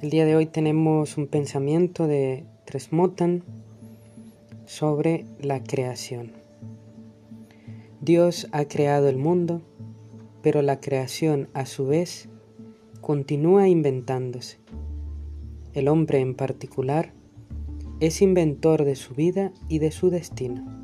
El día de hoy tenemos un pensamiento de Tresmotan sobre la creación. Dios ha creado el mundo, pero la creación a su vez continúa inventándose. El hombre en particular es inventor de su vida y de su destino.